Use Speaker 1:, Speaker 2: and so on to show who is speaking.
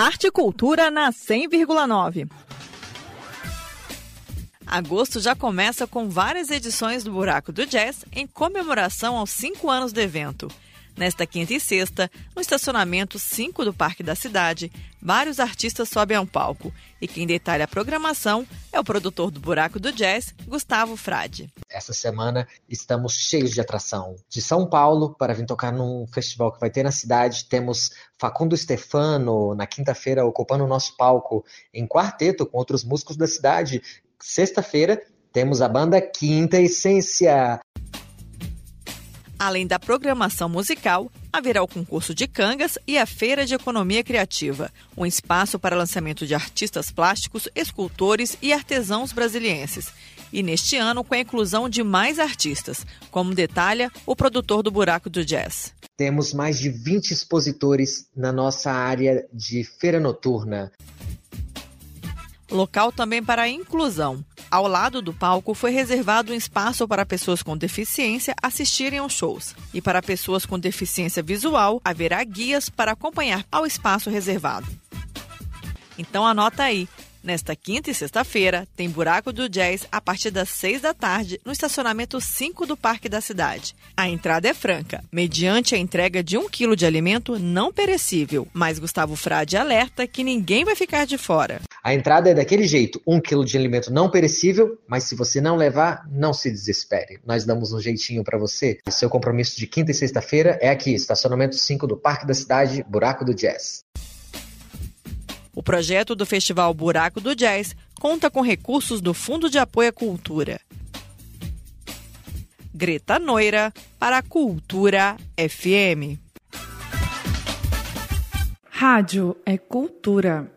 Speaker 1: Arte e Cultura na 100,9. Agosto já começa com várias edições do Buraco do Jazz em comemoração aos cinco anos do evento. Nesta quinta e sexta, no estacionamento 5 do Parque da Cidade, vários artistas sobem ao palco. E quem detalha a programação é o produtor do Buraco do Jazz, Gustavo Frade.
Speaker 2: Essa semana estamos cheios de atração. De São Paulo, para vir tocar num festival que vai ter na cidade, temos Facundo Stefano, na quinta-feira, ocupando o nosso palco em quarteto com outros músicos da cidade. Sexta-feira, temos a banda Quinta Essência.
Speaker 1: Além da programação musical, haverá o concurso de cangas e a Feira de Economia Criativa, um espaço para lançamento de artistas plásticos, escultores e artesãos brasilienses. E neste ano, com a inclusão de mais artistas, como detalha o produtor do Buraco do Jazz.
Speaker 2: Temos mais de 20 expositores na nossa área de feira noturna.
Speaker 1: Local também para a inclusão. Ao lado do palco foi reservado um espaço para pessoas com deficiência assistirem aos shows. E para pessoas com deficiência visual, haverá guias para acompanhar ao espaço reservado. Então anota aí. Nesta quinta e sexta-feira, tem Buraco do Jazz a partir das seis da tarde no estacionamento 5 do Parque da Cidade. A entrada é franca, mediante a entrega de um quilo de alimento não perecível. Mas Gustavo Frade alerta que ninguém vai ficar de fora.
Speaker 2: A entrada é daquele jeito, um quilo de alimento não perecível, mas se você não levar, não se desespere. Nós damos um jeitinho para você. Seu compromisso de quinta e sexta-feira é aqui, estacionamento 5 do Parque da Cidade, Buraco do Jazz.
Speaker 1: O projeto do Festival Buraco do Jazz conta com recursos do Fundo de Apoio à Cultura. Greta Noira, para a Cultura FM.
Speaker 3: Rádio é cultura.